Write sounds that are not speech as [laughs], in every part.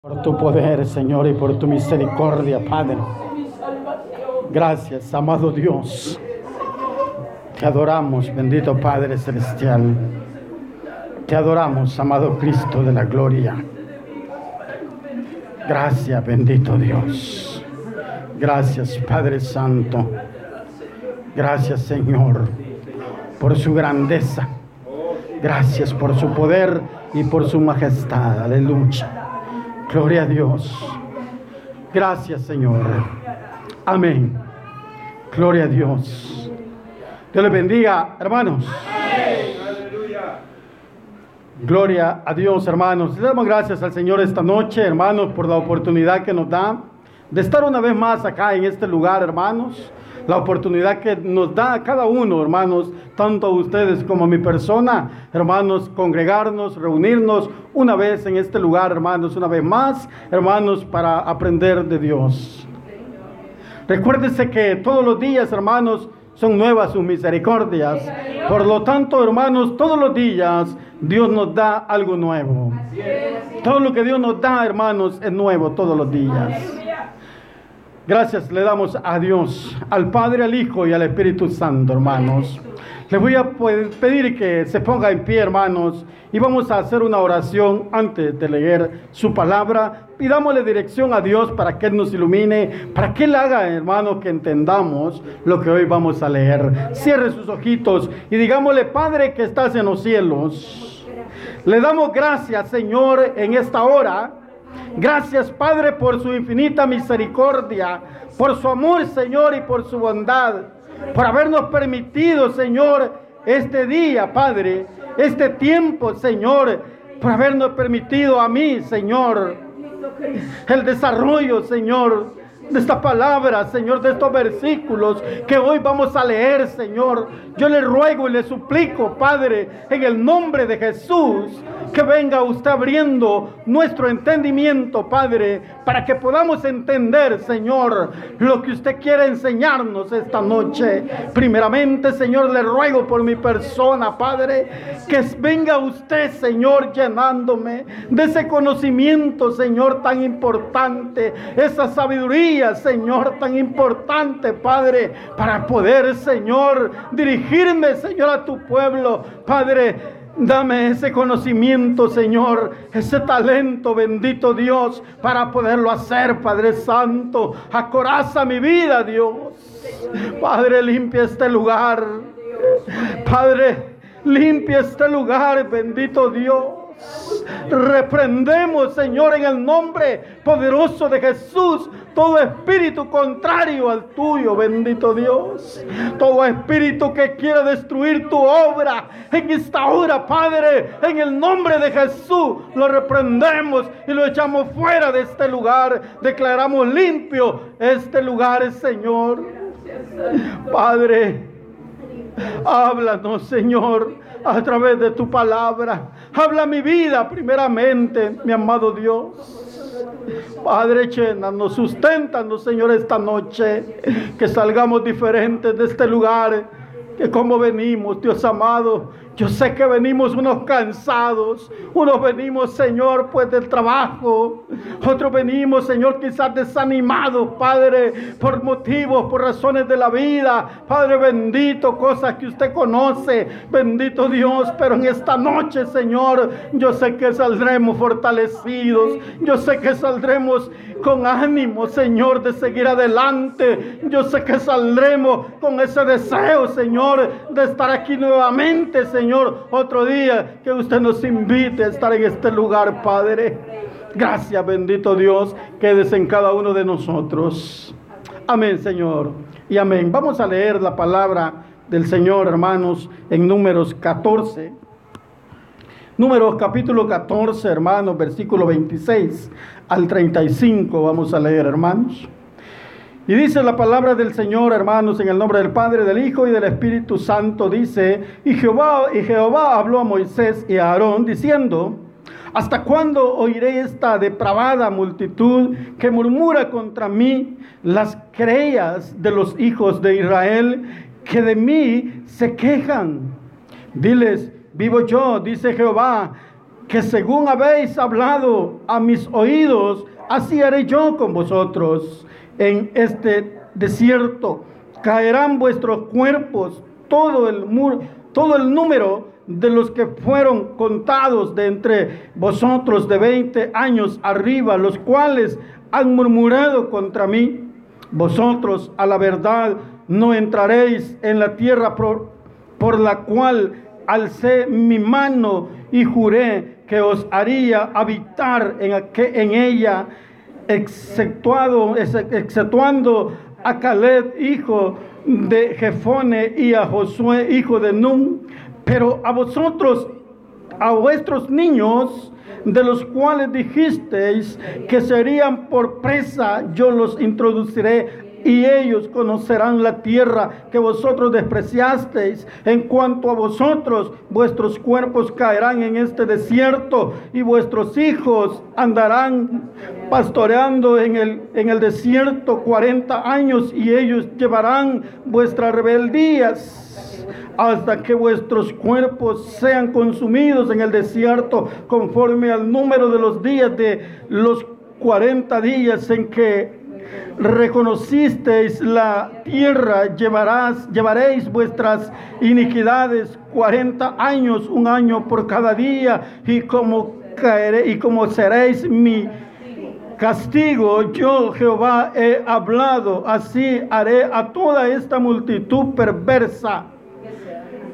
Por tu poder, Señor, y por tu misericordia, Padre. Gracias, amado Dios. Te adoramos, bendito Padre Celestial. Te adoramos, amado Cristo de la gloria. Gracias, bendito Dios. Gracias, Padre Santo. Gracias, Señor, por su grandeza. Gracias por su poder y por su majestad. Aleluya. Gloria a Dios. Gracias, Señor. Amén. Gloria a Dios. Dios les bendiga, hermanos. Gloria a Dios, hermanos. Le damos gracias al Señor esta noche, hermanos, por la oportunidad que nos da de estar una vez más acá en este lugar, hermanos la oportunidad que nos da a cada uno, hermanos, tanto a ustedes como a mi persona, hermanos, congregarnos, reunirnos una vez en este lugar, hermanos, una vez más, hermanos, para aprender de Dios. Recuérdense que todos los días, hermanos, son nuevas sus misericordias. Por lo tanto, hermanos, todos los días Dios nos da algo nuevo. Todo lo que Dios nos da, hermanos, es nuevo todos los días. Gracias le damos a Dios, al Padre, al Hijo y al Espíritu Santo, hermanos. Les voy a pedir que se ponga en pie, hermanos, y vamos a hacer una oración antes de leer su palabra. Pidámosle dirección a Dios para que Él nos ilumine, para que Él haga, hermanos, que entendamos lo que hoy vamos a leer. Cierre sus ojitos y digámosle, Padre que estás en los cielos. Le damos gracias, Señor, en esta hora Gracias, Padre, por su infinita misericordia, por su amor, Señor, y por su bondad, por habernos permitido, Señor, este día, Padre, este tiempo, Señor, por habernos permitido a mí, Señor, el desarrollo, Señor, de esta palabra, Señor, de estos versículos que hoy vamos a leer, Señor. Yo le ruego y le suplico, Padre, en el nombre de Jesús, que venga usted abriendo nuestro entendimiento, Padre, para que podamos entender, Señor, lo que usted quiere enseñarnos esta noche. Primeramente, Señor, le ruego por mi persona, Padre, que venga usted, Señor, llenándome de ese conocimiento, Señor, tan importante, esa sabiduría, Señor, tan importante, Padre, para poder, Señor, dirigirme, Señor, a tu pueblo, Padre Dame ese conocimiento, Señor, ese talento, bendito Dios, para poderlo hacer, Padre Santo. Acoraza mi vida, Dios. Padre, limpia este lugar. Padre, limpia este lugar, bendito Dios. Reprendemos, Señor, en el nombre poderoso de Jesús, todo espíritu contrario al tuyo, bendito Dios. Todo espíritu que quiera destruir tu obra en esta hora, Padre, en el nombre de Jesús, lo reprendemos y lo echamos fuera de este lugar. Declaramos limpio este lugar, Señor. Padre, háblanos, Señor, a través de tu palabra. Habla mi vida primeramente, mi amado Dios. Padre, nos sustentan, Señor, esta noche. Que salgamos diferentes de este lugar. Que como venimos, Dios amado, yo sé que venimos unos cansados, unos venimos, Señor, pues del trabajo, otros venimos, Señor, quizás desanimados, Padre, por motivos, por razones de la vida, Padre bendito, cosas que usted conoce, bendito Dios, pero en esta noche, Señor, yo sé que saldremos fortalecidos, yo sé que saldremos con ánimo, Señor, de seguir adelante, yo sé que saldremos con ese deseo, Señor, de estar aquí nuevamente, Señor Señor, otro día que usted nos invite a estar en este lugar, Padre. Gracias, bendito Dios, quedes en cada uno de nosotros. Amén, Señor. Y amén. Vamos a leer la palabra del Señor, hermanos, en números 14. Números capítulo 14, hermanos, versículo 26 al 35. Vamos a leer, hermanos. Y dice la palabra del Señor, hermanos, en el nombre del Padre, del Hijo y del Espíritu Santo, dice, y Jehová, y Jehová habló a Moisés y a Aarón, diciendo, ¿Hasta cuándo oiré esta depravada multitud que murmura contra mí las creas de los hijos de Israel que de mí se quejan? Diles, vivo yo, dice Jehová, que según habéis hablado a mis oídos, así haré yo con vosotros en este desierto. Caerán vuestros cuerpos, todo el, todo el número de los que fueron contados de entre vosotros de 20 años arriba, los cuales han murmurado contra mí. Vosotros a la verdad no entraréis en la tierra por, por la cual alcé mi mano y juré que os haría habitar en, en ella, exceptuado, exceptuando a Caleb, hijo de Jefone, y a Josué, hijo de Nun, pero a vosotros, a vuestros niños, de los cuales dijisteis que serían por presa, yo los introduciré y ellos conocerán la tierra que vosotros despreciasteis. En cuanto a vosotros, vuestros cuerpos caerán en este desierto y vuestros hijos andarán pastoreando en el, en el desierto 40 años y ellos llevarán vuestras rebeldías hasta que vuestros cuerpos sean consumidos en el desierto conforme al número de los días de los 40 días en que reconocisteis la tierra, llevarás, llevaréis vuestras iniquidades 40 años, un año por cada día, y como caeré y como seréis mi castigo, yo Jehová he hablado, así haré a toda esta multitud perversa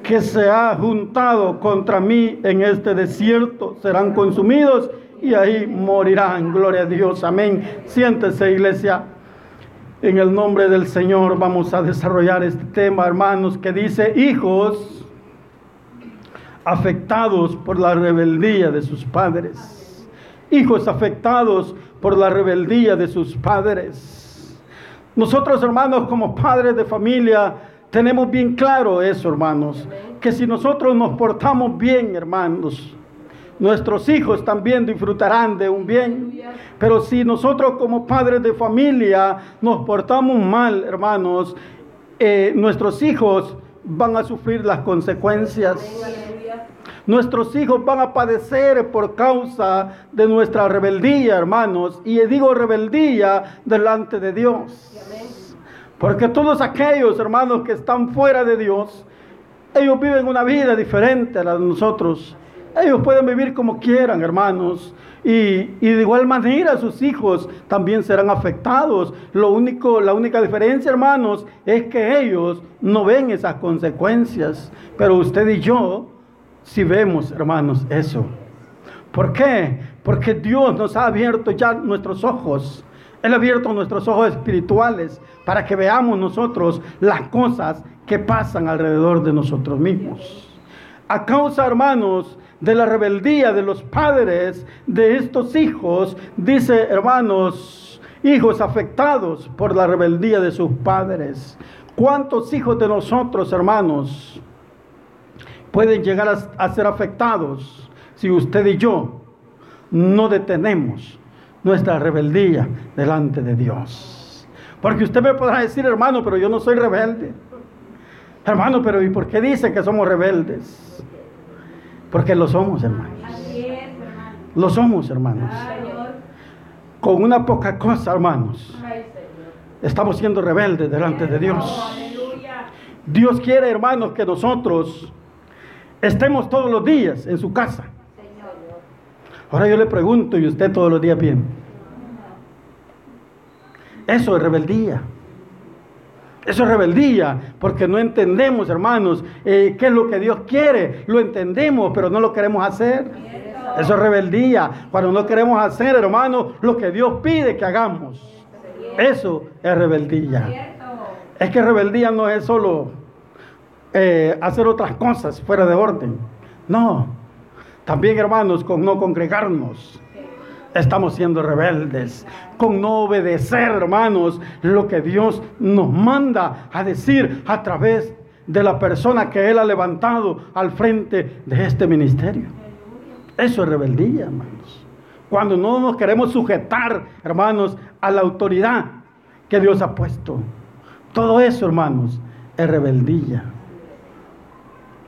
que se ha juntado contra mí en este desierto, serán consumidos y ahí morirán. Gloria a Dios, amén. Siéntese, iglesia. En el nombre del Señor vamos a desarrollar este tema, hermanos, que dice, hijos afectados por la rebeldía de sus padres. Hijos afectados por la rebeldía de sus padres. Nosotros, hermanos, como padres de familia, tenemos bien claro eso, hermanos, que si nosotros nos portamos bien, hermanos, nuestros hijos también disfrutarán de un bien. Pero si nosotros como padres de familia nos portamos mal, hermanos, eh, nuestros hijos van a sufrir las consecuencias. Nuestros hijos van a padecer por causa de nuestra rebeldía, hermanos. Y digo rebeldía delante de Dios. Porque todos aquellos hermanos que están fuera de Dios, ellos viven una vida diferente a la de nosotros. Ellos pueden vivir como quieran, hermanos. Y, de igual manera sus hijos también serán afectados. Lo único, la única diferencia, hermanos, es que ellos no ven esas consecuencias. Pero usted y yo sí vemos, hermanos, eso. ¿Por qué? Porque Dios nos ha abierto ya nuestros ojos. Él ha abierto nuestros ojos espirituales para que veamos nosotros las cosas que pasan alrededor de nosotros mismos. A causa, hermanos, de la rebeldía de los padres de estos hijos, dice hermanos, hijos afectados por la rebeldía de sus padres. ¿Cuántos hijos de nosotros, hermanos, pueden llegar a, ser afectados si usted y yo no detenemos nuestra rebeldía delante de Dios? Porque usted me podrá decir, hermano, pero yo no soy rebelde. Hermano, pero ¿y por qué dice que somos rebeldes? Porque lo somos, hermanos. Lo somos, hermanos. Con una poca cosa, hermanos. Estamos siendo rebeldes delante de Dios. Dios quiere, hermanos, que nosotros estemos todos los días en su casa. Ahora yo le pregunto, ¿y usted todos los días bien? Eso es rebeldía. Eso es rebeldía, porque no entendemos, hermanos, eh, qué es lo que Dios quiere. Lo entendemos, pero no lo queremos hacer. Eso es rebeldía. Cuando no queremos hacer, hermanos, lo que Dios pide que hagamos. Eso es rebeldía. Es que rebeldía no es solo eh, hacer otras cosas fuera de orden. No. También, hermanos, con no congregarnos estamos siendo rebeldes, con no obedecer, hermanos, lo que Dios nos manda a decir a través de la persona que Él ha levantado al frente de este ministerio. Eso es rebeldía, hermanos. Cuando no nos queremos sujetar, hermanos, a la autoridad que Dios ha puesto. Todo eso, hermanos, es rebeldía.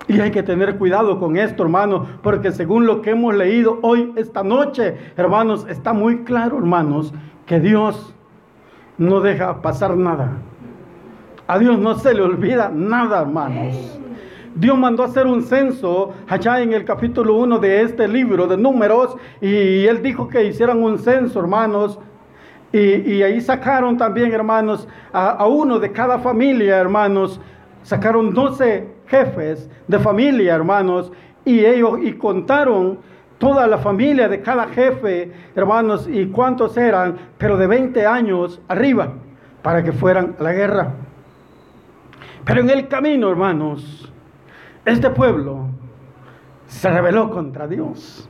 Y hay que tener cuidado con esto, hermanos, porque según lo que hemos leído hoy, esta noche, hermanos, está muy claro, hermanos, que Dios no deja pasar nada. A Dios no se le olvida nada, hermanos. Dios mandó hacer un censo allá en el capítulo 1 de este libro de números y Él dijo que hicieran un censo, hermanos. Y, ahí sacaron también, hermanos, a, a, uno de cada familia, hermanos. Sacaron 12 jefes de familia, hermanos, y ellos y contaron toda la familia de cada jefe, hermanos, y cuántos eran, pero de 20 años arriba, para que fueran a la guerra. Pero en el camino, hermanos, este pueblo se rebeló contra Dios.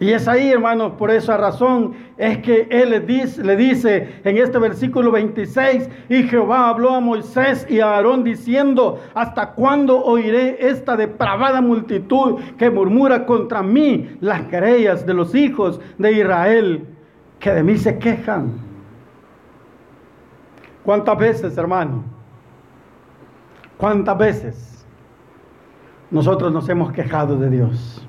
Y es ahí, hermanos, por esa razón es que Él le dice, le dice, en este versículo 26, y Jehová habló a Moisés y a Aarón diciendo, ¿hasta cuándo oiré esta depravada multitud que murmura contra mí las querellas de los hijos de Israel que de mí se quejan? ¿Cuántas veces, hermano? ¿Cuántas veces nosotros nos hemos quejado de Dios?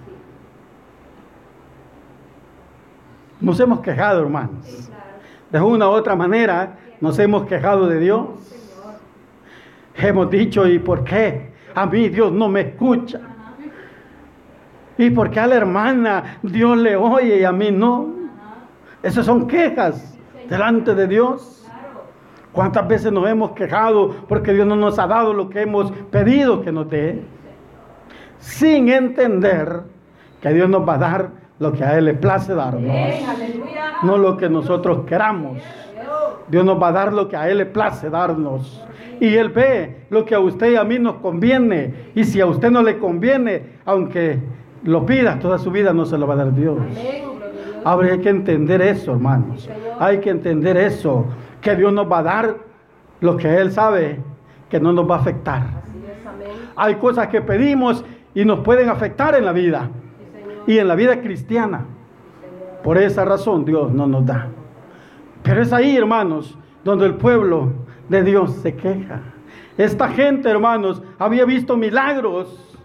Nos hemos quejado, hermanos. De una u otra manera nos hemos quejado de Dios. Hemos dicho, ¿y por qué? A mí Dios no me escucha. ¿Y por qué a la hermana Dios le oye y a mí no? Esas son quejas delante de Dios. ¿Cuántas veces nos hemos quejado porque Dios no nos ha dado lo que hemos pedido que nos dé? Sin entender que Dios nos va a dar lo que a Él le place darnos, no lo que nosotros queramos. Dios nos va a dar lo que a Él le place darnos. Y Él ve lo que a usted y a mí nos conviene. Y si a usted no le conviene, aunque lo pida toda su vida, no se lo va a dar Dios. Ahora hay que entender eso, hermanos. Hay que entender eso. Que Dios nos va a dar lo que Él sabe que no nos va a afectar. Hay cosas que pedimos y nos pueden afectar en la vida y en la vida cristiana. Por esa razón Dios no nos da. Pero es ahí, hermanos, donde el pueblo de Dios se queja. Esta gente, hermanos, había visto milagros.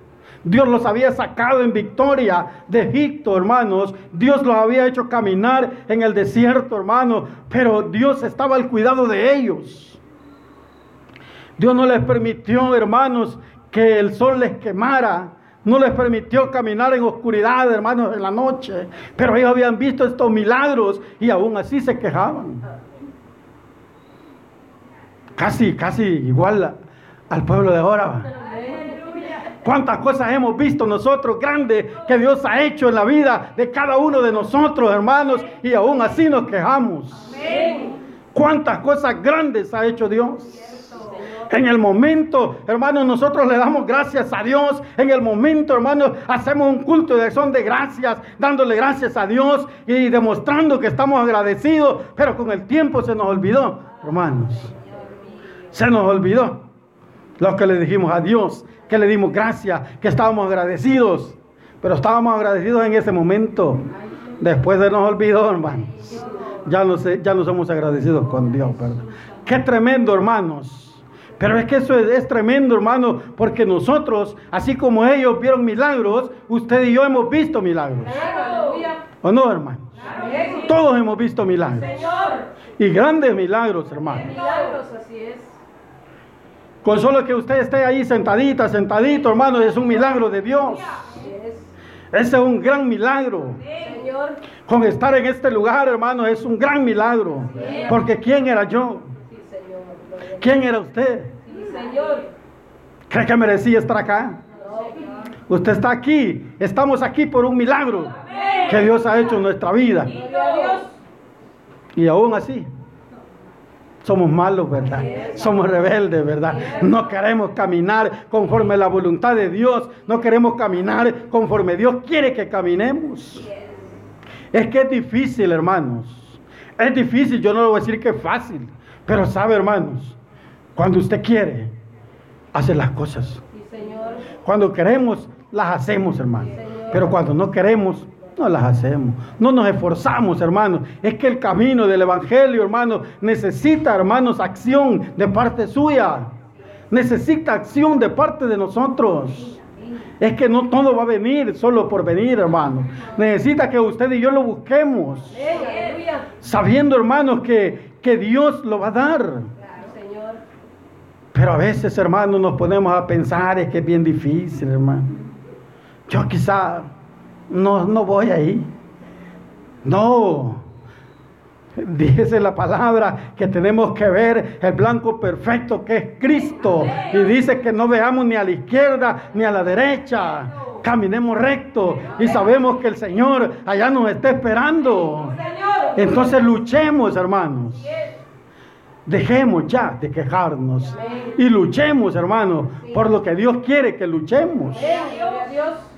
Dios los había sacado en victoria de Egipto, hermanos. Dios los había hecho caminar en el desierto, hermanos. Pero Dios estaba al cuidado de ellos. Dios no les permitió, hermanos, que el sol les quemara. No les permitió caminar en oscuridad, hermanos, en la noche. Pero ellos habían visto estos milagros y aún así se quejaban. Casi, casi igual al pueblo de ahora. ¿Cuántas cosas hemos visto nosotros grandes que Dios ha hecho en la vida de cada uno de nosotros, hermanos? Y aún así nos quejamos. ¿Cuántas cosas grandes ha hecho Dios? En el momento, hermanos, nosotros le damos gracias a Dios. En el momento, hermanos, hacemos un culto de acción de gracias, dándole gracias a Dios y demostrando que estamos agradecidos. Pero con el tiempo se nos olvidó, hermanos. Se nos olvidó lo que le dijimos a Dios, que le dimos gracias, que estábamos agradecidos. Pero estábamos agradecidos en ese momento. Después de nos olvidó, hermanos. Ya no, sé, ya no somos agradecidos con Dios, ¿verdad? Qué tremendo, hermanos pero es que eso es, tremendo, hermano, porque nosotros, así como ellos vieron milagros, usted y yo hemos visto milagros. ¿O no, hermano? Todos hemos visto milagros. Y grandes milagros, hermano. Con solo que usted esté ahí sentadita, sentadito, hermano, es un milagro de Dios. Ese es un gran milagro. Con estar en este lugar, hermano, es un gran milagro. Porque ¿quién era yo? ¿Quién era usted? Señor. ¿Cree que merecía estar acá? Usted está aquí. Estamos aquí por un milagro que Dios ha hecho en nuestra vida. Y aún así, somos malos, ¿verdad? Somos rebeldes, ¿verdad? No queremos caminar conforme la voluntad de Dios. No queremos caminar conforme Dios quiere que caminemos. Es que es difícil, hermanos. Es difícil, yo no le voy a decir que es fácil. Pero sabe, hermanos, cuando usted quiere, hace las cosas. Cuando queremos, las hacemos, hermano. Pero cuando no queremos, no las hacemos. No nos esforzamos, hermanos. Es que el camino del Evangelio, hermanos, necesita, hermanos, acción de parte suya. necesita acción de parte de nosotros. Es que no todo va a venir solo por venir, hermano. Necesita que usted y yo lo busquemos. Sabiendo, hermanos, que, que Dios lo va a dar. Pero a veces, hermano, nos ponemos a pensar, es que es bien difícil, hermano. Yo quizá no, no voy ahí. No. Dice la palabra que tenemos que ver el blanco perfecto que es Cristo. Y dice que no veamos ni a la izquierda ni a la derecha. Caminemos recto y sabemos que el Señor allá nos está esperando. Entonces luchemos, hermanos. Dejemos ya de quejarnos y luchemos, hermanos, por lo que Dios quiere que luchemos.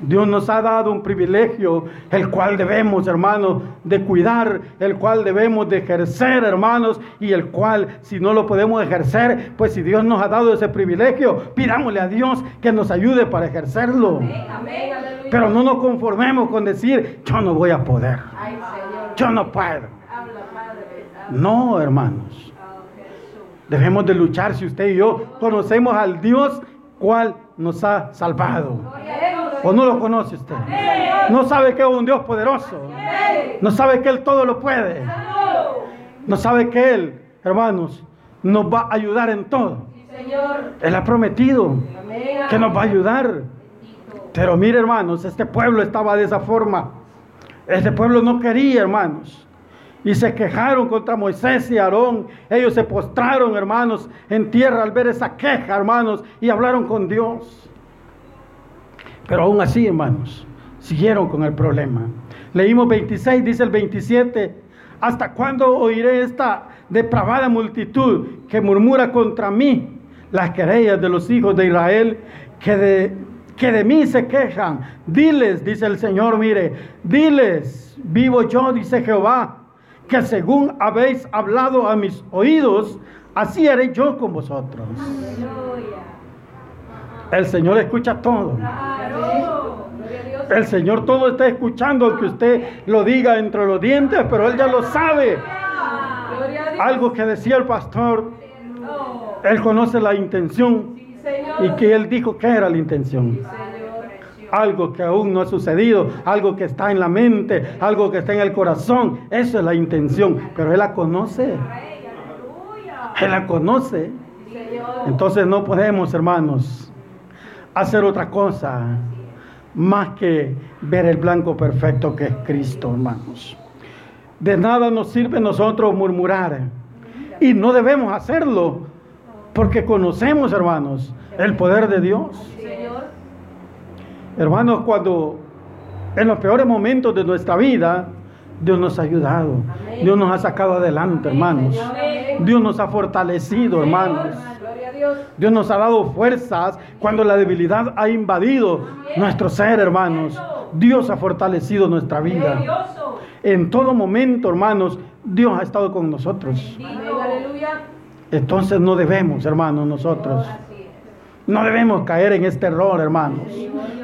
Dios nos ha dado un privilegio, el cual debemos, hermanos, de cuidar, el cual debemos de ejercer, hermanos, y el cual, si no lo podemos ejercer, pues si Dios nos ha dado ese privilegio, pidámosle a Dios que nos ayude para ejercerlo. Pero no nos conformemos con decir, yo no voy a poder, yo no puedo. No, hermanos. Debemos de luchar si usted y yo conocemos al Dios cual nos ha salvado. ¿O no lo conoce usted? No sabe que es un Dios poderoso. No sabe que Él todo lo puede. No sabe que Él, hermanos, nos va a ayudar en todo. Él ha prometido que nos va a ayudar. Pero mire, hermanos, este pueblo estaba de esa forma. Este pueblo no quería, hermanos y se quejaron contra Moisés y Aarón. Ellos se postraron, hermanos, en tierra al ver esa queja, hermanos, y hablaron con Dios. Pero aún así, hermanos, siguieron con el problema. Leímos 26, dice el 27. ¿Hasta cuándo oiré esta depravada multitud que murmura contra mí las querellas de los hijos de Israel que de, que de mí se quejan? Diles, dice el Señor, mire, diles, vivo yo, dice Jehová que según habéis hablado a mis oídos, así haré yo con vosotros. El Señor escucha todo. El Señor todo está escuchando, aunque usted lo diga entre los dientes, pero Él ya lo sabe. Algo que decía el pastor, Él conoce la intención y que Él dijo que era la intención algo que aún no ha sucedido, algo que está en la mente, algo que está en el corazón. Eso es la intención, pero Él la conoce. Él la conoce. Entonces no podemos, hermanos, hacer otra cosa más que ver el blanco perfecto que es Cristo, hermanos. De nada nos sirve nosotros murmurar. Y no debemos hacerlo porque conocemos, hermanos, el poder de Dios. Hermanos, cuando en los peores momentos de nuestra vida, Dios nos ha ayudado. Dios nos ha sacado adelante, hermanos. Dios nos ha fortalecido, hermanos. Dios nos ha dado fuerzas cuando la debilidad ha invadido nuestro ser, hermanos. Dios ha fortalecido nuestra vida. En todo momento, hermanos, Dios ha estado con nosotros. Entonces no debemos, hermanos, nosotros no debemos caer en este error, hermanos.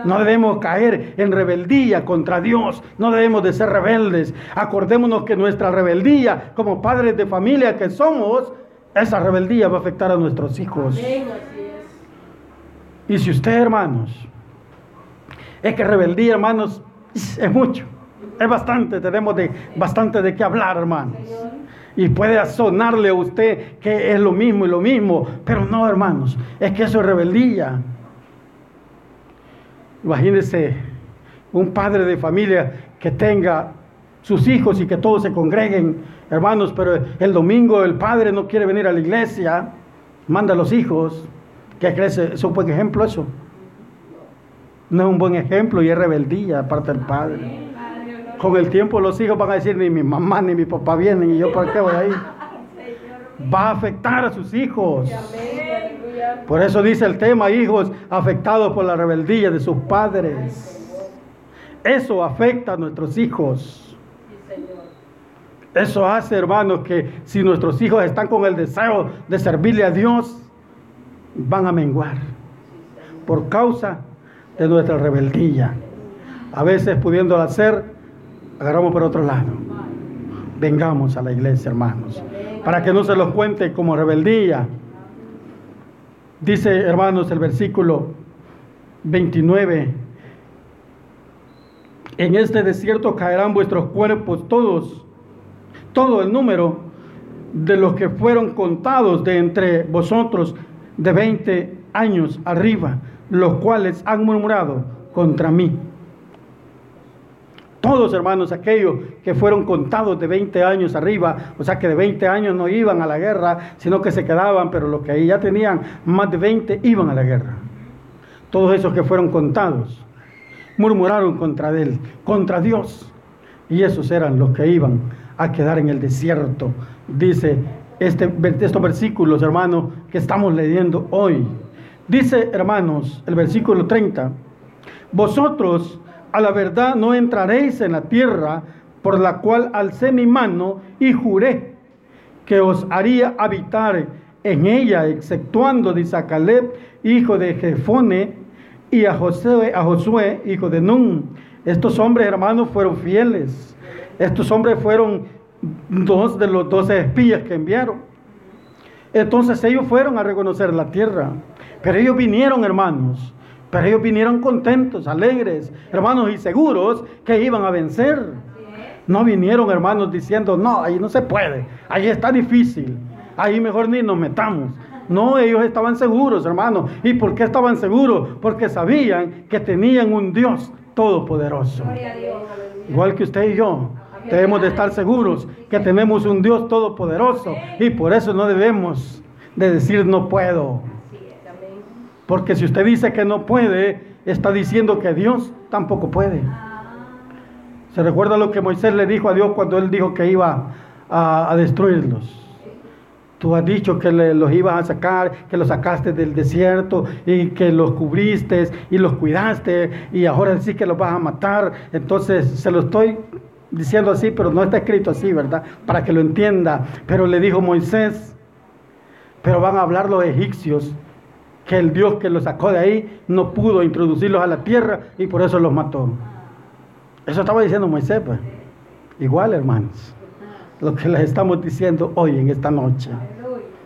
No debemos caer en rebeldía contra Dios. No debemos de ser rebeldes. Acordémonos que nuestra rebeldía, como padres de familia que somos, esa rebeldía va a afectar a nuestros hijos. Y si usted, hermanos, es que rebeldía, hermanos, es mucho. Es bastante, tenemos de, bastante de qué hablar, hermanos. Y puede sonarle a usted que es lo mismo y lo mismo, pero no, hermanos, es que eso es rebeldía. Imagínese un padre de familia que tenga sus hijos y que todos se congreguen, hermanos, pero el domingo el padre no quiere venir a la iglesia, manda a los hijos. ¿Qué crees? ¿Es un buen ejemplo eso? No es un buen ejemplo y es rebeldía aparte del padre. Con el tiempo los hijos van a decir, ni mi mamá ni mi papá vienen y yo para qué voy ahí. Va a afectar a sus hijos. Por eso dice el tema, hijos afectados por la rebeldía de sus padres. Eso afecta a nuestros hijos. Eso hace, hermanos, que si nuestros hijos están con el deseo de servirle a Dios, van a menguar por causa de nuestra rebeldía. A veces pudiéndolo hacer agarramos por otro lado. Vengamos a la iglesia, hermanos, para que no se los cuente como rebeldía. Dice, hermanos, el versículo 29. En este desierto caerán vuestros cuerpos todos, todo el número de los que fueron contados de entre vosotros de 20 años arriba, los cuales han murmurado contra mí. Todos, hermanos, aquellos que fueron contados de 20 años arriba, o sea que de 20 años no iban a la guerra, sino que se quedaban, pero los que ya tenían más de 20 iban a la guerra. Todos esos que fueron contados murmuraron contra él, contra Dios. Y esos eran los que iban a quedar en el desierto, dice este, estos versículos, hermanos, que estamos leyendo hoy. Dice, hermanos, el versículo 30, vosotros a la verdad no entraréis en la tierra por la cual alcé mi mano y juré que os haría habitar en ella, exceptuando de Caleb, hijo de Jefone, y a a Josué, hijo de Nun. Estos hombres, hermanos, fueron fieles. Estos hombres fueron dos de los doce espías que enviaron. Entonces ellos fueron a reconocer la tierra. Pero ellos vinieron, hermanos, pero ellos vinieron contentos, alegres, hermanos, y seguros que iban a vencer. No vinieron, hermanos, diciendo, no, ahí no se puede, ahí está difícil, ahí mejor ni nos metamos. No, ellos estaban seguros, hermanos. ¿Y por qué estaban seguros? Porque sabían que tenían un Dios todopoderoso. Igual que usted y yo. Debemos de estar seguros que tenemos un Dios todopoderoso y por eso no debemos de decir no puedo. Porque si usted dice que no puede, está diciendo que Dios tampoco puede. ¿Se recuerda lo que Moisés le dijo a Dios cuando él dijo que iba a, destruirlos? Tú has dicho que los ibas a sacar, que los sacaste del desierto y que los cubriste y los cuidaste y ahora sí que los vas a matar. Entonces se lo estoy diciendo así, pero no está escrito así, ¿verdad? Para que lo entienda. Pero le dijo Moisés, pero van a hablar los egipcios que el Dios que los sacó de ahí no pudo introducirlos a la tierra y por eso los mató. Eso estaba diciendo Moisés, pues. Igual, hermanos, lo que les estamos diciendo hoy en esta noche.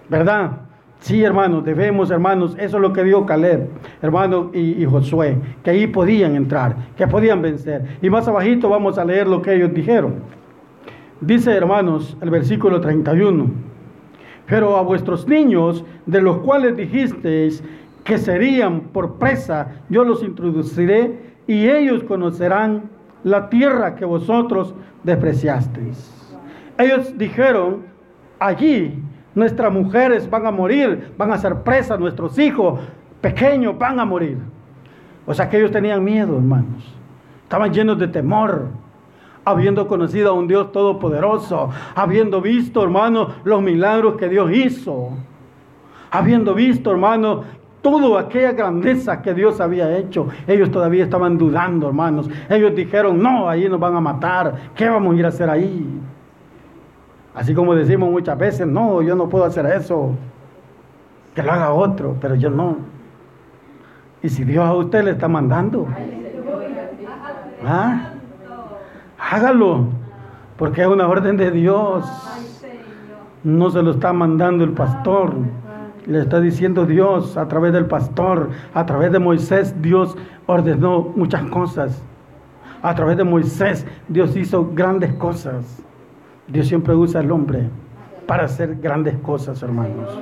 ¿Verdad? Sí, hermanos, debemos, hermanos, eso es lo que dijo Caleb, hermano, y, y, Josué, que ahí podían entrar, que podían vencer. Y más abajito vamos a leer lo que ellos dijeron. Dice, hermanos, el versículo 31. Pero a vuestros niños, de los cuales dijisteis que serían por presa, yo los introduciré y ellos conocerán la tierra que vosotros despreciasteis. Ellos dijeron, allí nuestras mujeres van a morir, van a ser presas, nuestros hijos pequeños van a morir. O sea que ellos tenían miedo, hermanos. Estaban llenos de temor habiendo conocido a un Dios todopoderoso, habiendo visto, hermano, los milagros que Dios hizo, habiendo visto, hermano, toda aquella grandeza que Dios había hecho. Ellos todavía estaban dudando, hermanos. Ellos dijeron, no, ahí nos van a matar. ¿Qué vamos a ir a hacer ahí? Así como decimos muchas veces, no, yo no puedo hacer eso. Que lo haga otro, pero yo no. Y si Dios a usted le está mandando. ¿Ah? Hágalo, porque es una orden de Dios. No se lo está mandando el pastor, le está diciendo Dios a través del pastor, a través de Moisés, Dios ordenó muchas cosas. A través de Moisés, Dios hizo grandes cosas. Dios siempre usa al hombre para hacer grandes cosas, hermanos.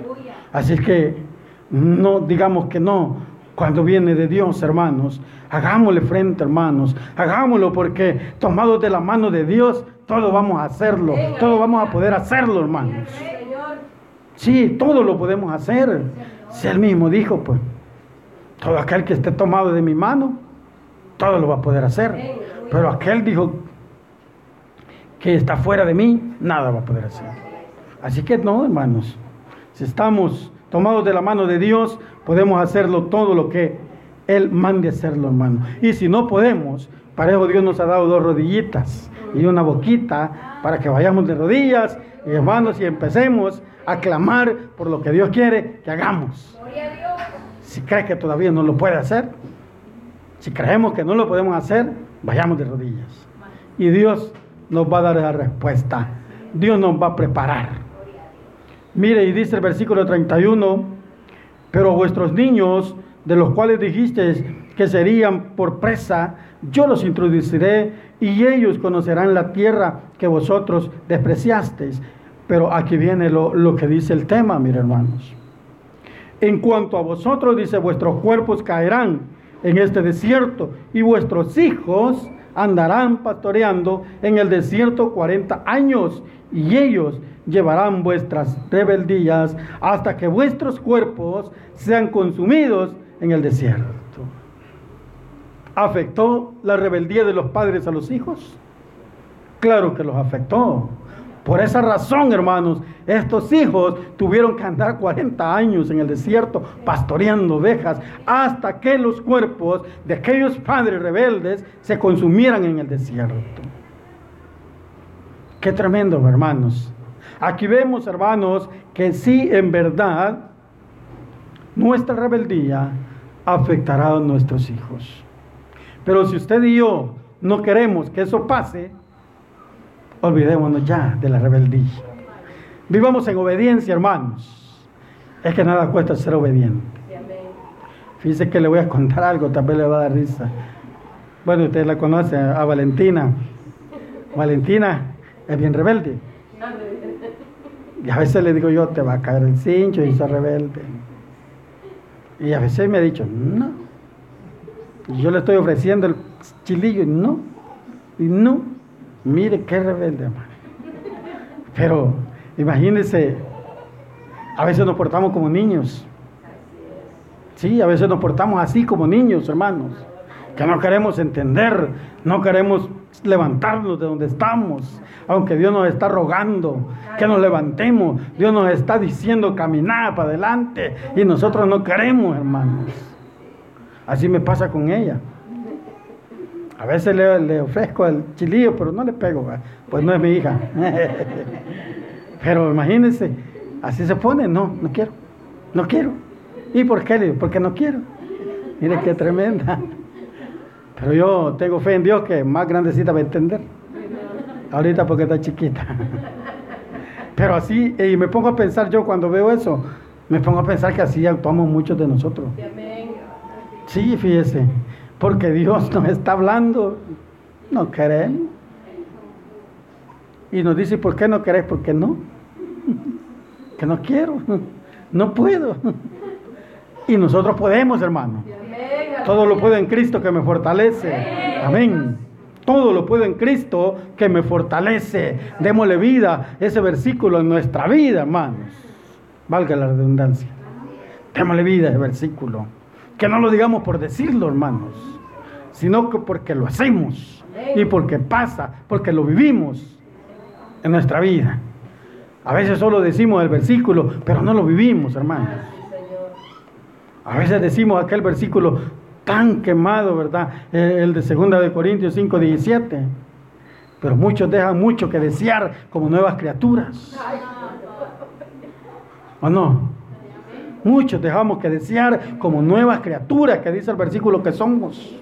Así que no digamos que no, cuando viene de Dios, hermanos. Hagámosle frente, hermanos. Hagámoslo porque tomados de la mano de Dios, todo vamos a hacerlo. Todo vamos a poder hacerlo, hermanos. Sí, todo lo podemos hacer. Si él mismo dijo, pues, todo aquel que esté tomado de mi mano, todo lo va a poder hacer. Pero aquel dijo que está fuera de mí, nada va a poder hacer. Así que no, hermanos. Si estamos tomados de la mano de Dios, podemos hacerlo todo lo que Él mande hacerlo, hermano. Y si no podemos, para eso Dios nos ha dado dos rodillitas y una boquita para que vayamos de rodillas, y hermanos, y empecemos a clamar por lo que Dios quiere que hagamos. Si crees que todavía no lo puede hacer, si creemos que no lo podemos hacer, vayamos de rodillas. Y Dios nos va a dar la respuesta. Dios nos va a preparar. Mire, y dice el versículo 31, Pero vuestros niños, de los cuales dijisteis que serían por presa, yo los introduciré y ellos conocerán la tierra que vosotros despreciasteis. Pero aquí viene lo, que dice el tema, mis hermanos. En cuanto a vosotros, dice, vuestros cuerpos caerán en este desierto y vuestros hijos andarán pastoreando en el desierto 40 años y ellos llevarán vuestras rebeldías hasta que vuestros cuerpos sean consumidos en el desierto. ¿Afectó la rebeldía de los padres a los hijos? Claro que los afectó. Por esa razón, hermanos, estos hijos tuvieron que andar 40 años en el desierto pastoreando ovejas hasta que los cuerpos de aquellos padres rebeldes se consumieran en el desierto. Qué tremendo, hermanos. Aquí vemos, hermanos, que sí, en verdad, nuestra rebeldía afectará a nuestros hijos. Pero si usted y yo no queremos que eso pase, olvidémonos ya de la rebeldía. Vivamos en obediencia, hermanos. Es que nada cuesta ser obediente. Fíjese que le voy a contar algo, tal vez le va a dar risa. Bueno, usted la conoce, a Valentina. Valentina es bien rebelde. Y a veces le digo yo, te va a caer el cincho y sos rebelde. Y a veces me ha dicho, no. Y yo le estoy ofreciendo el chilillo y no. Y no. Mire qué rebelde, hermano. Pero imagínense, a veces nos portamos como niños. Sí, a veces nos portamos así como niños, hermanos. Que no queremos entender, no queremos levantarnos de donde estamos. Aunque Dios nos está rogando que nos levantemos. Dios nos está diciendo caminar para adelante. Y nosotros no queremos, hermanos. Así me pasa con ella. A veces le, ofrezco el chilillo, pero no le pego, pues no es mi hija. [laughs] pero imagínense, así se pone, no, no quiero, no quiero. ¿Y por qué? Porque no quiero. Mire qué tremenda. Pero yo tengo fe en Dios que más grandecita va a entender. Ahorita porque está chiquita. [laughs] Pero así, y me pongo a pensar yo cuando veo eso, me pongo a pensar que así actuamos muchos de nosotros. Sí, fíjese. Porque Dios nos está hablando, no queremos. Y nos dice, ¿por qué no querés? Porque no. [laughs] Que no quiero, [laughs] no puedo. Y nosotros podemos, hermano. Todo lo puedo en Cristo que me fortalece. Amén. Todo lo puedo en Cristo que me fortalece. Démosle vida ese versículo en nuestra vida, hermanos. Valga la redundancia. Démosle vida ese versículo. Que no lo digamos por decirlo, hermanos, sino que porque lo hacemos y porque pasa, porque lo vivimos en nuestra vida. A veces solo decimos el versículo, pero no lo vivimos, hermanos. A veces decimos aquel versículo tan quemado, ¿verdad? El de 2 de Corintios 5, 17. Pero muchos dejan mucho que desear como nuevas criaturas. ¿O no? Muchos dejamos que desear como nuevas criaturas, que dice el versículo que somos.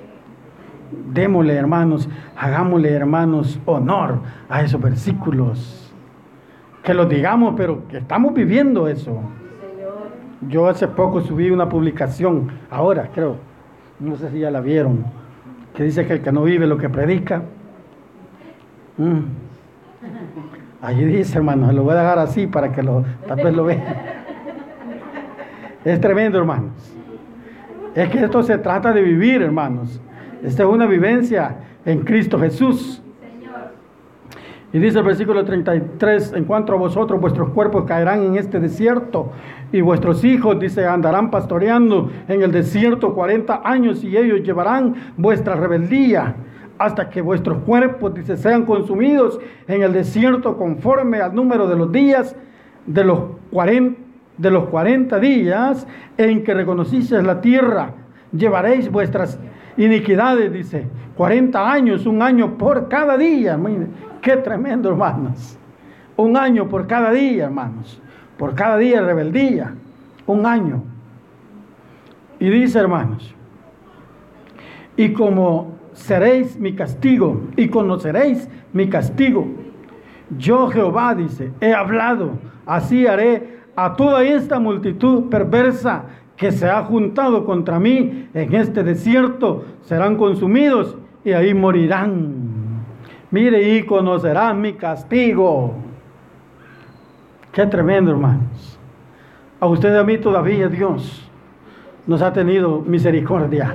Démosle, hermanos, hagámosle, hermanos, honor a esos versículos. Que los digamos, pero que estamos viviendo eso. Yo hace poco subí una publicación, ahora creo, no sé si ya la vieron, que dice que el que no vive lo que predica. Mm. Allí dice, hermanos, lo voy a dejar así para que lo, tal vez lo vean. Es tremendo, hermanos. Es que esto se trata de vivir, hermanos. Esta es una vivencia en Cristo Jesús. Y dice el versículo 33, en cuanto a vosotros, vuestros cuerpos caerán en este desierto y vuestros hijos, dice, andarán pastoreando en el desierto 40 años y ellos llevarán vuestra rebeldía hasta que vuestros cuerpos, dice, sean consumidos en el desierto conforme al número de los días de los 40 de los 40 días en que reconocisteis la tierra, llevaréis vuestras iniquidades, dice, 40 años, un año por cada día. Miren, qué tremendo, hermanos. Un año por cada día, hermanos. Por cada día rebeldía. Un año. Y dice, hermanos, y como seréis mi castigo y conoceréis mi castigo, yo Jehová, dice, he hablado, así haré a toda esta multitud perversa que se ha juntado contra mí en este desierto serán consumidos y ahí morirán. Mire y conocerán mi castigo. Qué tremendo, hermanos. A usted y a mí todavía Dios nos ha tenido misericordia.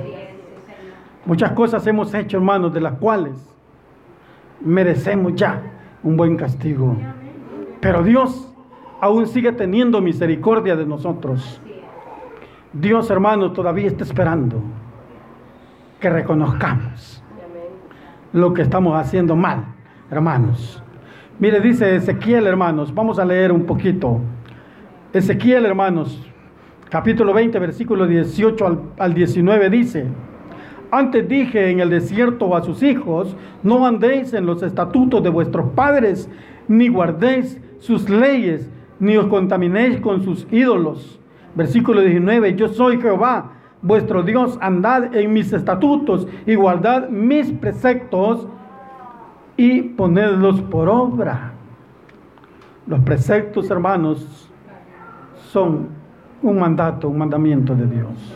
Muchas cosas hemos hecho, hermanos, de las cuales merecemos ya un buen castigo. Pero Dios aún sigue teniendo misericordia de nosotros. Dios, hermanos, todavía está esperando que reconozcamos lo que estamos haciendo mal, hermanos. Mire, dice Ezequiel, hermanos, vamos a leer un poquito. Ezequiel, hermanos, capítulo 20, versículo 18 al, al 19 dice, antes dije en el desierto a sus hijos, no andéis en los estatutos de vuestros padres, ni guardéis sus leyes, ni os contaminéis con sus ídolos. Versículo 19, yo soy Jehová, vuestro Dios, andad en mis estatutos y guardad mis preceptos y ponedlos por obra. Los preceptos, hermanos, son un mandato, un mandamiento de Dios,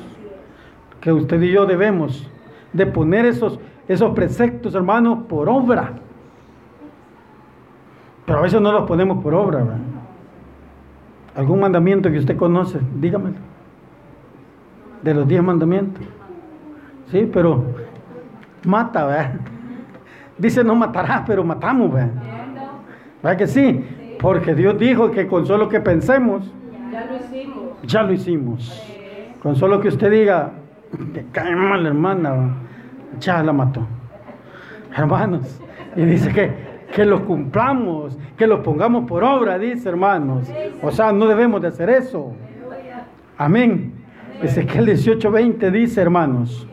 que usted y yo debemos de poner esos, esos preceptos, hermanos, por obra. Pero a veces no los ponemos por obra. ¿Algún mandamiento que usted conoce? Dígamelo. De los diez mandamientos. Sí, pero mata, ¿verdad? Dice no matarás, pero matamos, ¿verdad? ¿Verdad que sí? Porque Dios dijo que con solo que pensemos, Ya lo hicimos. ya lo hicimos. Con solo que usted diga, te cae mal, hermana, ya la mató. Hermanos, y dice que, que los cumplamos, que los pongamos por obra, dice hermanos. O sea, no debemos de hacer eso. Amén. Ezequiel 18:20 dice, hermanos.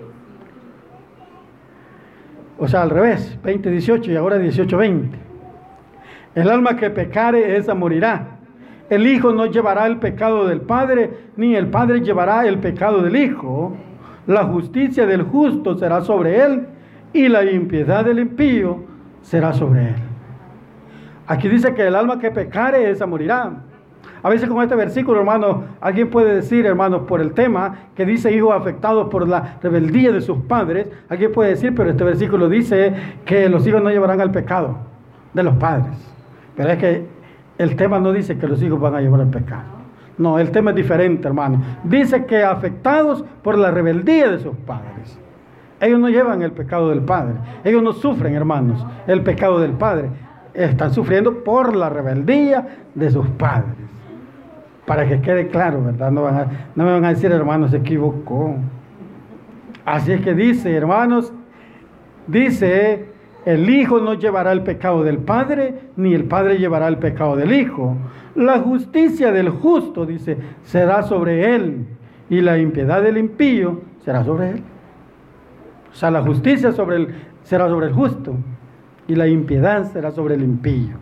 O sea, al revés, 20, 18 y ahora 18, 20. El alma que pecare, esa morirá. El Hijo no llevará el pecado del Padre, ni el Padre llevará el pecado del Hijo. La justicia del justo será sobre él, y la impiedad del impío será sobre él. Aquí dice que el alma que pecare, esa morirá. A veces con este versículo, hermano, alguien puede decir, hermanos, por el tema que dice hijos afectados por la rebeldía de sus padres, alguien puede decir, pero este versículo dice que los hijos no llevarán al pecado de los padres. Pero es que el tema no dice que los hijos van a llevar al pecado. No, el tema es diferente, hermano. Dice que afectados por la rebeldía de sus padres. Ellos no llevan el pecado del Padre. Ellos no sufren, hermanos, el pecado del Padre. Están sufriendo por la rebeldía de sus padres. Para que quede claro, ¿verdad? No, van a- no me van a decir, hermanos, se equivocó. Así es que dice, hermanos, dice, el Hijo no llevará el pecado del Padre, ni el Padre llevará el pecado del Hijo. La justicia del justo, dice, será sobre él, y la impiedad del impío será sobre él. O sea, la justicia sobre el, será sobre el justo, y la impiedad será sobre el impío,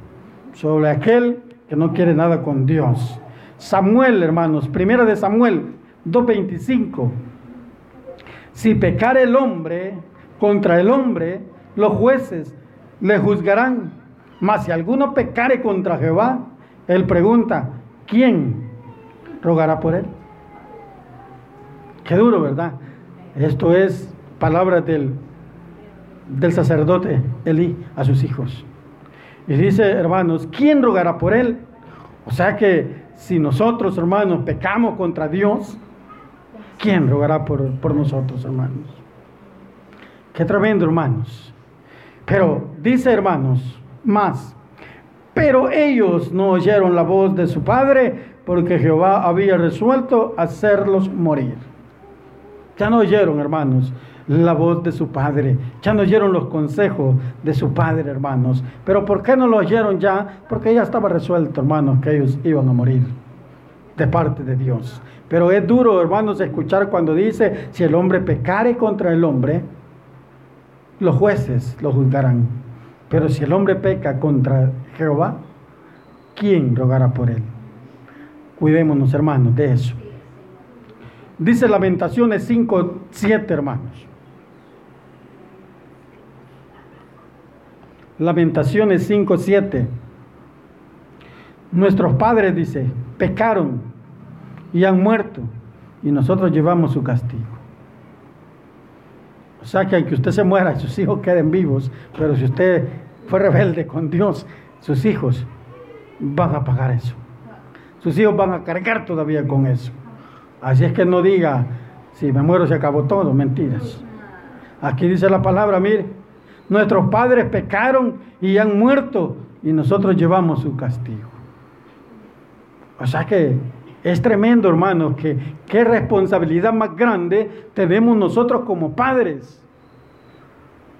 sobre aquel que no quiere nada con Dios. Samuel, hermanos, primera de Samuel 2.25. Si pecare el hombre contra el hombre, los jueces le juzgarán. Mas si alguno pecare contra Jehová, él pregunta, ¿quién rogará por él? Qué duro, ¿verdad? Esto es palabras del, del sacerdote Elí a sus hijos. Y dice, hermanos, ¿quién rogará por él? O sea que si nosotros, hermanos, pecamos contra Dios, ¿quién rogará por, por nosotros, hermanos? Qué tremendo, hermanos. Pero dice, hermanos, más. Pero ellos no oyeron la voz de su padre porque Jehová había resuelto hacerlos morir. Ya no oyeron, hermanos, la voz de su padre. Ya no oyeron los consejos de su padre, hermanos. Pero ¿por qué no lo oyeron ya? Porque ya estaba resuelto, hermanos, que ellos iban a morir de parte de Dios. Pero es duro, hermanos, escuchar cuando dice, si el hombre pecare contra el hombre, los jueces lo juzgarán. Pero si el hombre peca contra Jehová, ¿quién rogará por él? Cuidémonos, hermanos, de eso. Dice Lamentaciones 5, 7, hermanos. Lamentaciones 5, 7. Nuestros padres, dice, pecaron y han muerto, y nosotros llevamos su castigo. O sea que aunque usted se muera [laughs] sus hijos queden vivos, pero si usted fue rebelde con Dios, sus hijos van a pagar eso. Sus hijos van a cargar todavía con eso. Así es que no diga, si me muero se acabó todo, mentiras. Aquí dice la palabra, mire, nuestros padres pecaron y han muerto y nosotros llevamos su castigo. O sea que es tremendo, hermanos, que qué responsabilidad más grande tenemos nosotros como padres.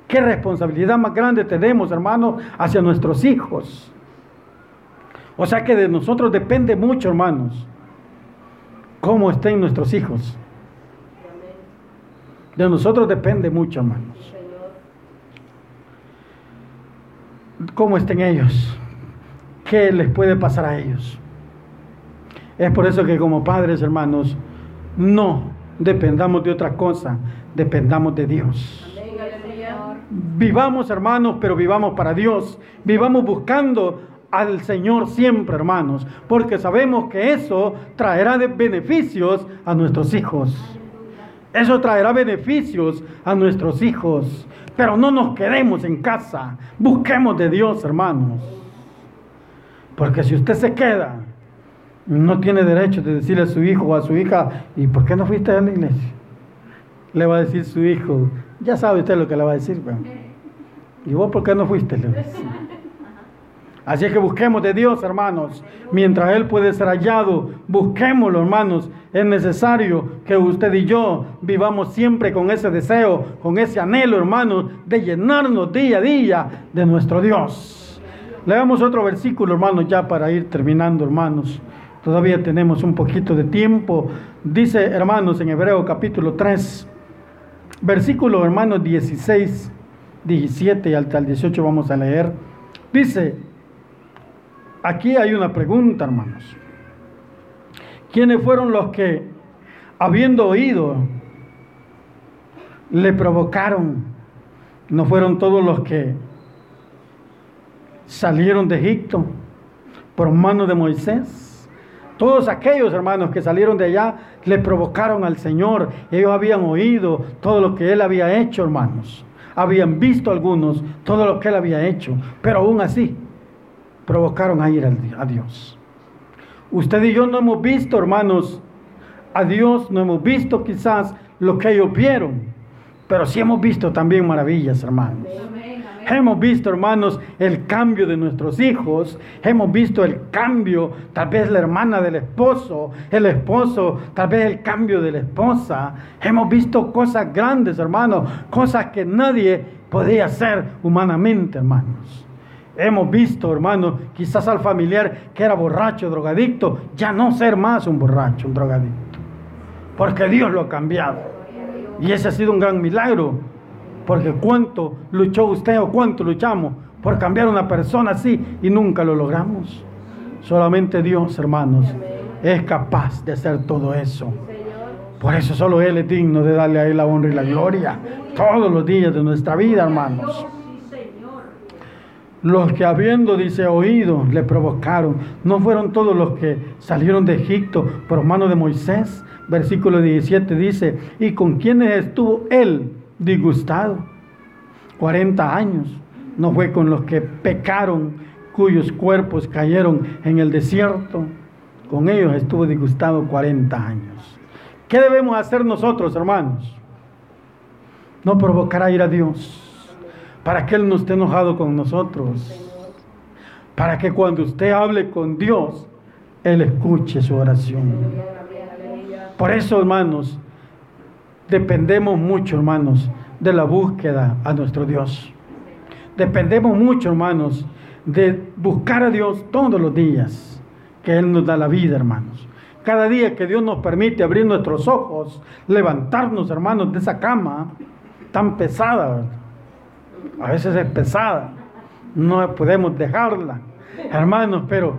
Qué responsabilidad más grande tenemos, hermanos, hacia nuestros hijos. O sea que de nosotros depende mucho, hermanos, cómo estén nuestros hijos. De nosotros depende mucho, hermanos. Cómo estén ellos. ¿Qué les puede pasar a ellos? Es por eso que como padres, hermanos, no dependamos de otra cosa, dependamos de Dios. Vivamos, hermanos, pero vivamos para Dios. Vivamos buscando al Señor siempre, hermanos, porque sabemos que eso traerá beneficios a nuestros hijos. Eso traerá beneficios a nuestros hijos. Pero no nos quedemos en casa. Busquemos de Dios, hermanos. Porque si usted se queda no tiene derecho de decirle a su hijo o a su hija, ¿y por qué no fuiste a la iglesia? Le va a decir su hijo, ya sabe usted lo que le va a decir. ¿Y vos por qué no fuiste? Así es que busquemos de Dios, hermanos, mientras Él puede ser hallado, busquémoslo, hermanos. Es necesario que usted y yo vivamos siempre con ese deseo, con ese anhelo, hermanos, de llenarnos día a día de nuestro Dios. Leamos otro versículo, hermanos, ya para ir terminando, hermanos. Todavía tenemos un poquito de tiempo. Dice, hermanos, en Hebreo capítulo 3, versículo, hermanos, 16, 17 y hasta el 18 vamos a leer. Dice, aquí hay una pregunta, hermanos. ¿Quiénes fueron los que, habiendo oído, le provocaron? ¿No fueron todos los que salieron de Egipto por mano de Moisés? Todos aquellos hermanos que salieron de allá le provocaron al Señor. Ellos habían oído todo lo que Él había hecho, hermanos. Habían visto algunos todo lo que Él había hecho. Pero aún así, provocaron a ir a Dios. Usted y yo no hemos visto, hermanos, a Dios, no hemos visto quizás lo que ellos vieron. Pero sí hemos visto también maravillas, hermanos. Hemos visto, hermanos, el cambio de nuestros hijos. Hemos visto el cambio, tal vez la hermana del esposo, el esposo, tal vez el cambio de la esposa. Hemos visto cosas grandes, hermanos, cosas que nadie podía hacer humanamente, hermanos. Hemos visto, hermanos, quizás al familiar que era borracho, drogadicto, ya no ser más un borracho, un drogadicto. Porque Dios lo ha cambiado. Y ese ha sido un gran milagro porque cuánto luchó usted o cuánto luchamos por cambiar una persona así y nunca lo logramos. Solamente Dios, hermanos, es capaz de hacer todo eso. Por eso solo Él es digno de darle a Él la honra y la gloria todos los días de nuestra vida, hermanos. Los que habiendo, dice, oído, le provocaron. No fueron todos los que salieron de Egipto por mano de Moisés. Versículo 17 dice, ¿y con quiénes estuvo Él? disgustado. 40 años. No fue con los que pecaron, cuyos cuerpos cayeron en el desierto. Con ellos estuvo disgustado 40 años. ¿Qué debemos hacer nosotros, hermanos? No provocar a ir a Dios. Para que Él no esté enojado con nosotros. Para que cuando usted hable con Dios, Él escuche su oración. Por eso, hermanos, dependemos mucho, hermanos, de la búsqueda a nuestro Dios. Dependemos mucho, hermanos, de buscar a Dios todos los días, que Él nos da la vida, hermanos. Cada día que Dios nos permite abrir nuestros ojos, levantarnos, hermanos, de esa cama tan pesada, a veces es pesada, no podemos dejarla, hermanos, pero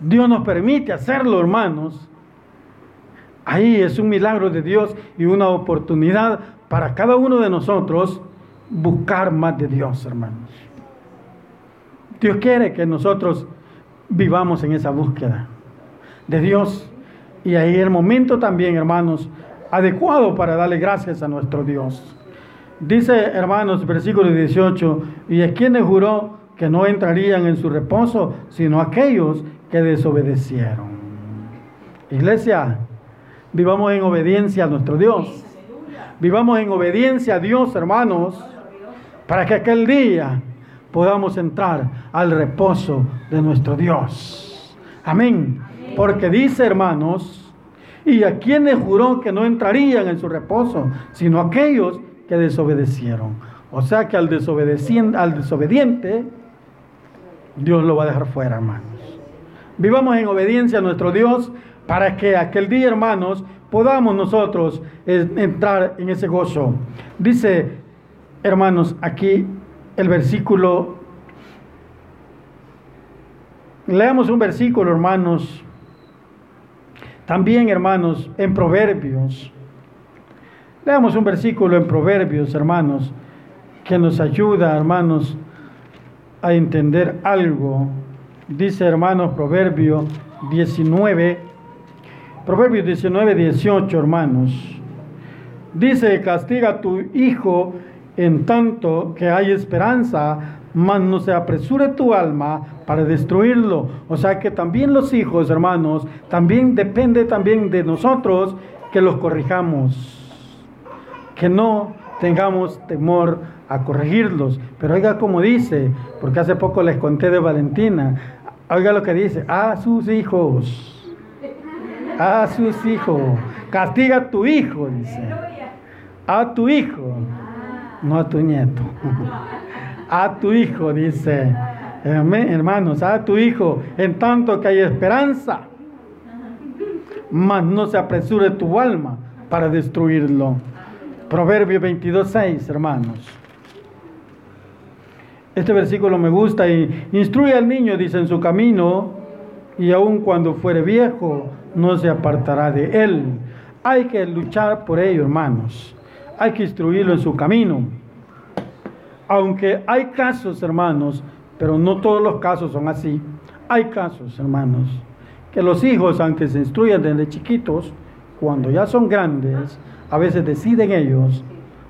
Dios nos permite hacerlo, hermanos, Ahí es un milagro de Dios y una oportunidad para cada uno de nosotros buscar más de Dios, hermanos. Dios quiere que nosotros vivamos en esa búsqueda de Dios Y ahí el momento también, hermanos, adecuado para darle gracias a nuestro Dios. Dice, hermanos, versículo 18, y es quien juró que no entrarían en su reposo, sino aquellos que desobedecieron. Iglesia, vivamos en obediencia a nuestro Dios. Vivamos en obediencia a Dios, hermanos, para que aquel día podamos entrar al reposo de nuestro Dios. Amén. Porque dice, hermanos, y a quienes juró que no entrarían en su reposo, sino aquellos que desobedecieron. O sea que al, al desobediente, Dios lo va a dejar fuera, hermanos. Vivamos en obediencia a nuestro Dios para que aquel día, hermanos, podamos nosotros eh, entrar en ese gozo. Dice, hermanos, aquí el versículo, leamos un versículo, hermanos, también, hermanos, en Proverbios. Leamos un versículo en Proverbios, hermanos, que nos ayuda, hermanos, a entender algo. Dice, hermanos, Proverbio 19, Proverbios 19, 18, hermanos. Dice, castiga a tu hijo en tanto que hay esperanza, mas no se apresure tu alma para destruirlo. O sea que también los hijos, hermanos, también depende también de nosotros que los corrijamos. Que no tengamos temor a corregirlos. Pero oiga como dice, porque hace poco les conté de Valentina, oiga lo que dice, a sus hijos, a sus hijos, castiga a tu hijo, dice, a tu hijo, no a tu nieto, [laughs] a tu hijo, dice, hermanos, a tu hijo, en tanto que hay esperanza, mas no se apresure tu alma para destruirlo. Proverbio 22.6, hermanos. Este versículo me gusta y instruye al niño, dice, en su camino y aun cuando fuere viejo no se apartará de él. Hay que luchar por ello, hermanos. Hay que instruirlo en su camino. Aunque hay casos, hermanos, pero no todos los casos son así. Hay casos, hermanos, que los hijos, aunque se instruyan desde chiquitos, cuando ya son grandes, a veces deciden ellos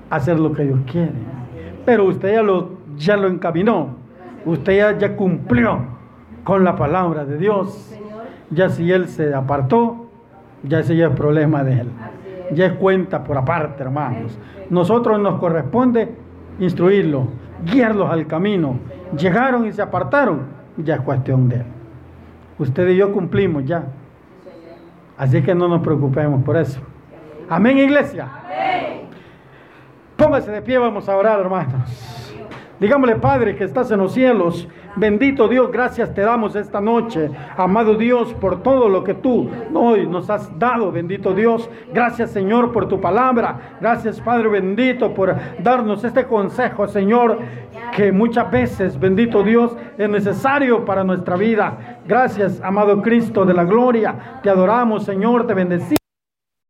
hacer lo que ellos quieren. Pero usted ya lo ya lo encaminó. Usted ya, cumplió con la palabra de Dios. Ya si él se apartó, ya ese ya es problema de él. Ya es cuenta por aparte, hermanos. Nosotros nos corresponde instruirlo, guiarlos al camino. Llegaron y se apartaron, ya es cuestión de él. Usted y yo cumplimos ya. Así que no nos preocupemos por eso. Amén, iglesia. Póngase de pie, vamos a orar, hermanos. Digámosle, Padre, que estás en los cielos. Bendito Dios, gracias te damos esta noche. Amado Dios, por todo lo que tú hoy nos has dado, bendito Dios. Gracias, Señor, por tu palabra. Gracias, Padre bendito, por darnos este consejo, Señor, que muchas veces, bendito Dios, es necesario para nuestra vida. Gracias, amado Cristo de la gloria. Te adoramos, Señor, te bendecimos.